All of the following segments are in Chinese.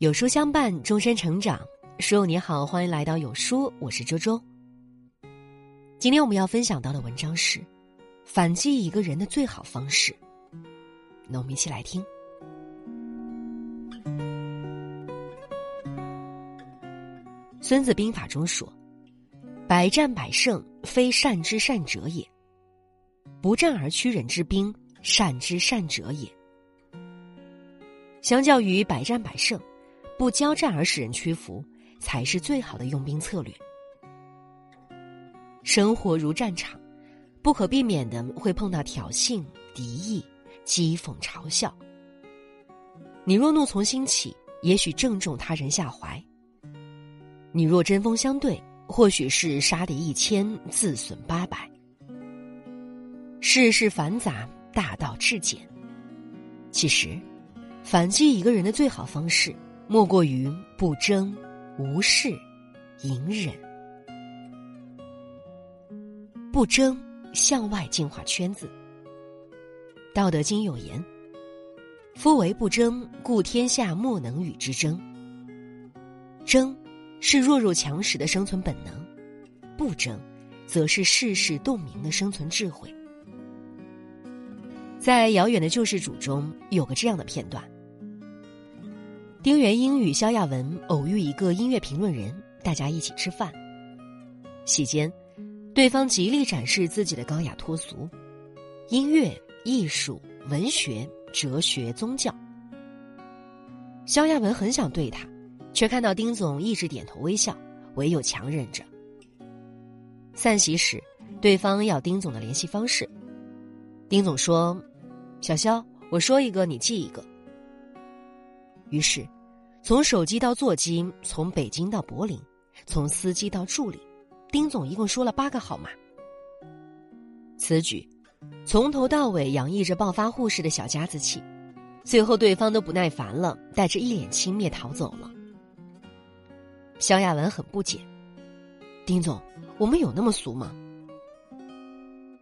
有书相伴，终身成长。书友你好，欢迎来到有书，我是周周。今天我们要分享到的文章是：反击一个人的最好方式。那我们一起来听。孙子兵法中说：“百战百胜，非善之善者也；不战而屈人之兵，善之善者也。”相较于百战百胜。不交战而使人屈服，才是最好的用兵策略。生活如战场，不可避免的会碰到挑衅、敌意、讥讽、嘲笑。你若怒从心起，也许正中他人下怀；你若针锋相对，或许是杀敌一千，自损八百。世事繁杂，大道至简。其实，反击一个人的最好方式。莫过于不争、无事、隐忍。不争，向外净化圈子。《道德经》有言：“夫为不争，故天下莫能与之争。”争，是弱肉强食的生存本能；不争，则是世事洞明的生存智慧。在遥远的救世主中，有个这样的片段。丁元英与萧亚文偶遇一个音乐评论人，大家一起吃饭。席间，对方极力展示自己的高雅脱俗，音乐、艺术、文学、哲学、宗教。萧亚文很想对他，却看到丁总一直点头微笑，唯有强忍着。散席时，对方要丁总的联系方式，丁总说：“小萧，我说一个，你记一个。”于是，从手机到座机，从北京到柏林，从司机到助理，丁总一共说了八个号码。此举，从头到尾洋溢着暴发户式的小家子气，最后对方都不耐烦了，带着一脸轻蔑逃走了。萧亚文很不解：“丁总，我们有那么俗吗？”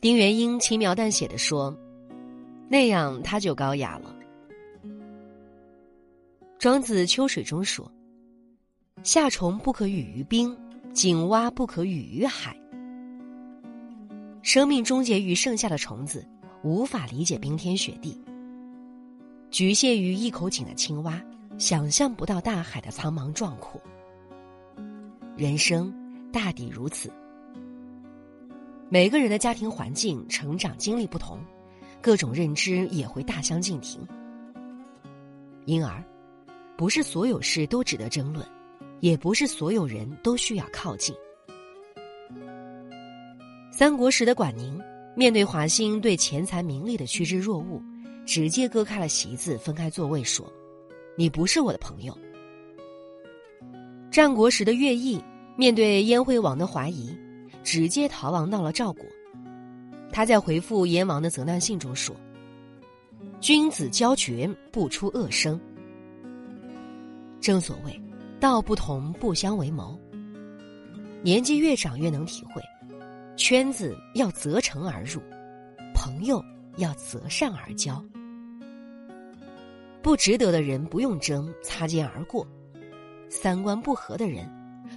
丁元英轻描淡写的说：“那样他就高雅了。”庄子《秋水》中说：“夏虫不可语于冰，井蛙不可语于海。”生命终结于盛夏的虫子，无法理解冰天雪地；局限于一口井的青蛙，想象不到大海的苍茫壮阔。人生大抵如此，每个人的家庭环境、成长经历不同，各种认知也会大相径庭，因而。不是所有事都值得争论，也不是所有人都需要靠近。三国时的管宁，面对华歆对钱财名利的趋之若鹜，直接割开了席子，分开座位，说：“你不是我的朋友。”战国时的乐毅，面对燕惠王的怀疑，直接逃亡到了赵国。他在回复燕王的责难信中说：“君子交绝，不出恶声。”正所谓，道不同不相为谋。年纪越长，越能体会，圈子要择诚而入，朋友要择善而交。不值得的人不用争，擦肩而过；三观不合的人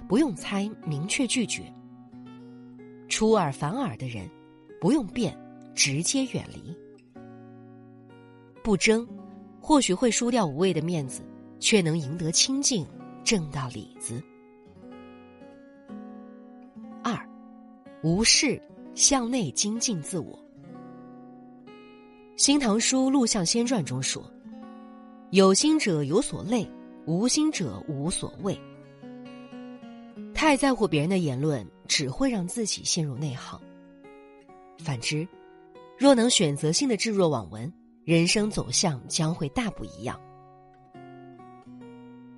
不用猜，明确拒绝；出尔反尔的人不用辩，直接远离。不争，或许会输掉无谓的面子。却能赢得清净，挣到里子。二，无事向内精进自我。《新唐书·陆象先传》中说：“有心者有所累，无心者无所谓。”太在乎别人的言论，只会让自己陷入内耗。反之，若能选择性的置若罔闻，人生走向将会大不一样。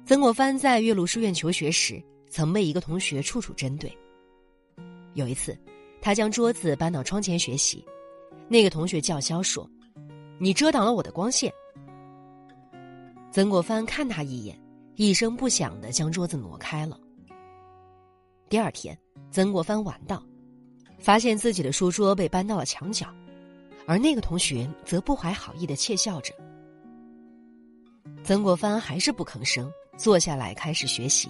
曾国藩在岳麓书院求学时，曾被一个同学处处针对。有一次，他将桌子搬到窗前学习，那个同学叫嚣说：“你遮挡了我的光线。”曾国藩看他一眼，一声不响的将桌子挪开了。第二天，曾国藩晚到，发现自己的书桌被搬到了墙角，而那个同学则不怀好意的窃笑着。曾国藩还是不吭声。坐下来开始学习。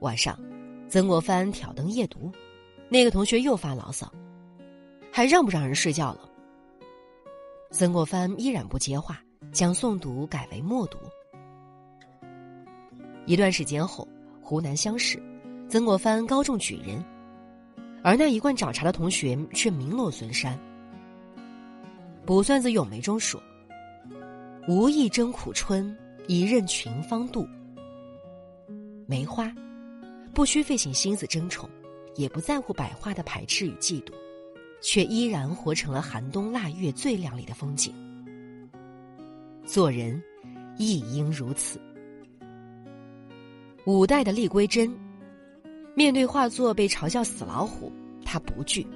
晚上，曾国藩挑灯夜读，那个同学又发牢骚，还让不让人睡觉了？曾国藩依然不接话，将诵读改为默读。一段时间后，湖南乡试，曾国藩高中举人，而那一贯找茬的同学却名落孙山。《卜算子·咏梅》中说：“无意争苦春，一任群芳妒。”梅花，不需费尽心思争宠，也不在乎百花的排斥与嫉妒，却依然活成了寒冬腊月最亮丽的风景。做人，亦应如此。五代的厉归真，面对画作被嘲笑死老虎，他不惧；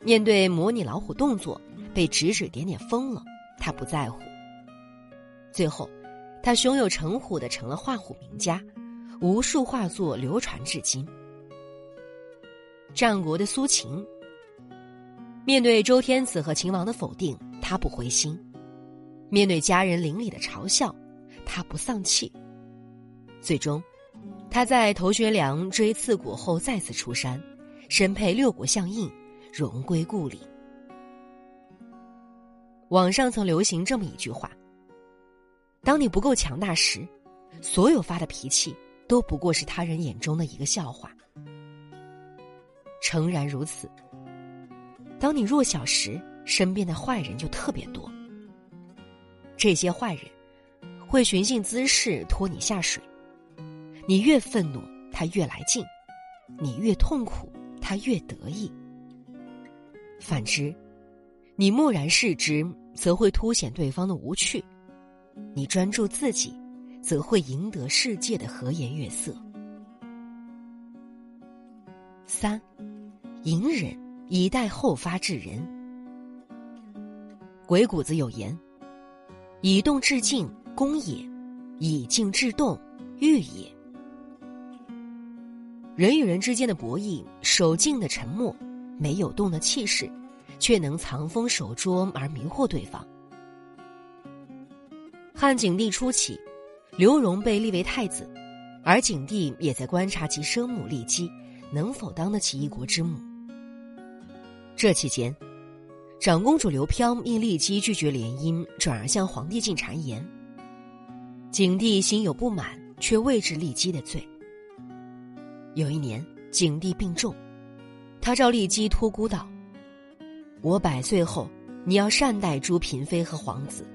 面对模拟老虎动作。被指指点点疯了，他不在乎。最后，他胸有成虎的成了画虎名家，无数画作流传至今。战国的苏秦，面对周天子和秦王的否定，他不灰心；面对家人邻里的嘲笑，他不丧气。最终，他在头悬梁锥刺股后再次出山，身佩六国相印，荣归故里。网上曾流行这么一句话：“当你不够强大时，所有发的脾气都不过是他人眼中的一个笑话。”诚然如此。当你弱小时，身边的坏人就特别多。这些坏人会寻衅滋事，拖你下水。你越愤怒，他越来劲；你越痛苦，他越得意。反之，你漠然视之。则会凸显对方的无趣，你专注自己，则会赢得世界的和颜悦色。三，隐忍以待后发制人。鬼谷子有言：“以动制静，攻也；以静制动，欲也。”人与人之间的博弈，守静的沉默，没有动的气势。却能藏锋守拙而迷惑对方。汉景帝初期，刘荣被立为太子，而景帝也在观察其生母骊姬能否当得起一国之母。这期间，长公主刘飘因骊姬拒绝联姻，转而向皇帝进谗言。景帝心有不满，却未治骊姬的罪。有一年，景帝病重，他召骊姬托孤道。我百岁后，你要善待诸嫔妃和皇子。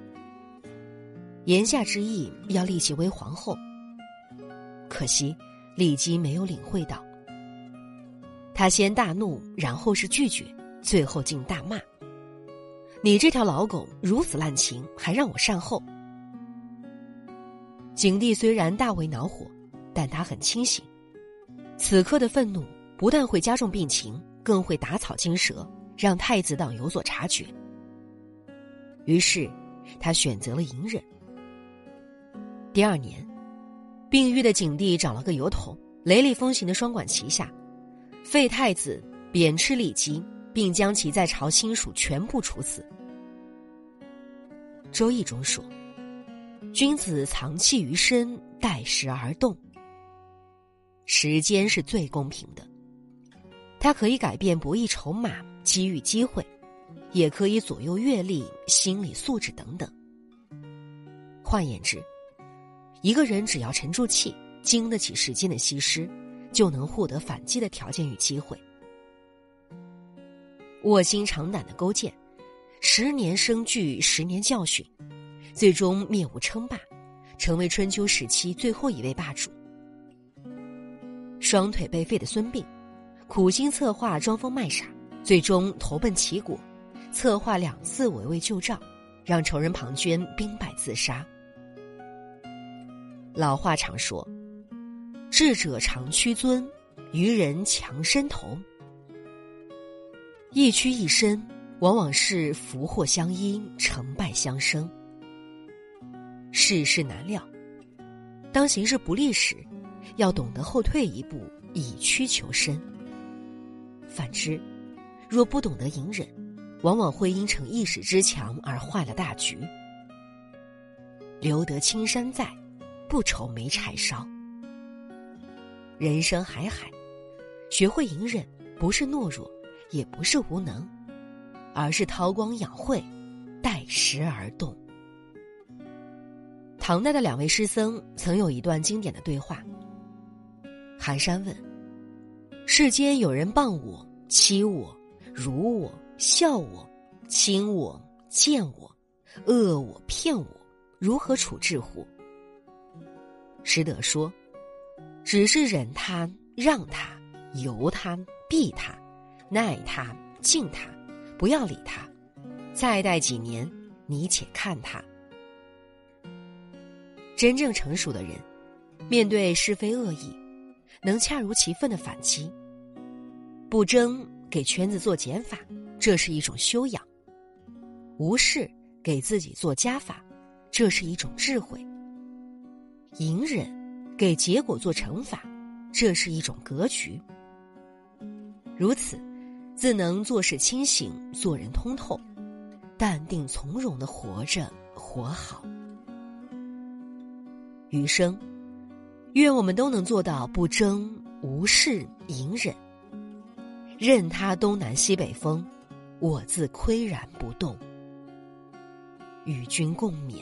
言下之意要立其为皇后。可惜，李姬没有领会到。他先大怒，然后是拒绝，最后竟大骂：“你这条老狗如此滥情，还让我善后！”景帝虽然大为恼火，但他很清醒，此刻的愤怒不但会加重病情，更会打草惊蛇。让太子党有所察觉，于是他选择了隐忍。第二年，病愈的景帝找了个由头，雷厉风行的双管齐下，废太子，贬斥李姬，并将其在朝亲属全部处死。《周易》中说：“君子藏器于身，待时而动。”时间是最公平的，它可以改变博弈筹码。机遇机会，也可以左右阅历、心理素质等等。换言之，一个人只要沉住气，经得起时间的稀释，就能获得反击的条件与机会。卧薪尝胆的勾践，十年生聚，十年教训，最终灭吴称霸，成为春秋时期最后一位霸主。双腿被废的孙膑，苦心策划，装疯卖傻。最终投奔齐国，策划两次围魏救赵，让仇人庞涓兵败自杀。老话常说：“智者常屈尊，愚人强伸头。”一屈一伸，往往是福祸相依，成败相生。世事难料，当形势不利时，要懂得后退一步，以屈求伸。反之。若不懂得隐忍，往往会因逞一时之强而坏了大局。留得青山在，不愁没柴烧。人生海海，学会隐忍，不是懦弱，也不是无能，而是韬光养晦，待时而动。唐代的两位诗僧曾有一段经典的对话。寒山问：“世间有人谤我、欺我、辱我、笑我、轻我、贱我、恶我、骗我，如何处置乎？”师德说：“只是忍他、让他、由他、避他、耐他、敬他，不要理他。再待几年，你且看他。”真正成熟的人，面对是非恶意，能恰如其分的反击。不争给圈子做减法，这是一种修养；无事给自己做加法，这是一种智慧；隐忍给结果做惩罚，这是一种格局。如此，自能做事清醒，做人通透，淡定从容的活着，活好。余生，愿我们都能做到不争、无事、隐忍，任他东南西北风，我自岿然不动。与君共勉。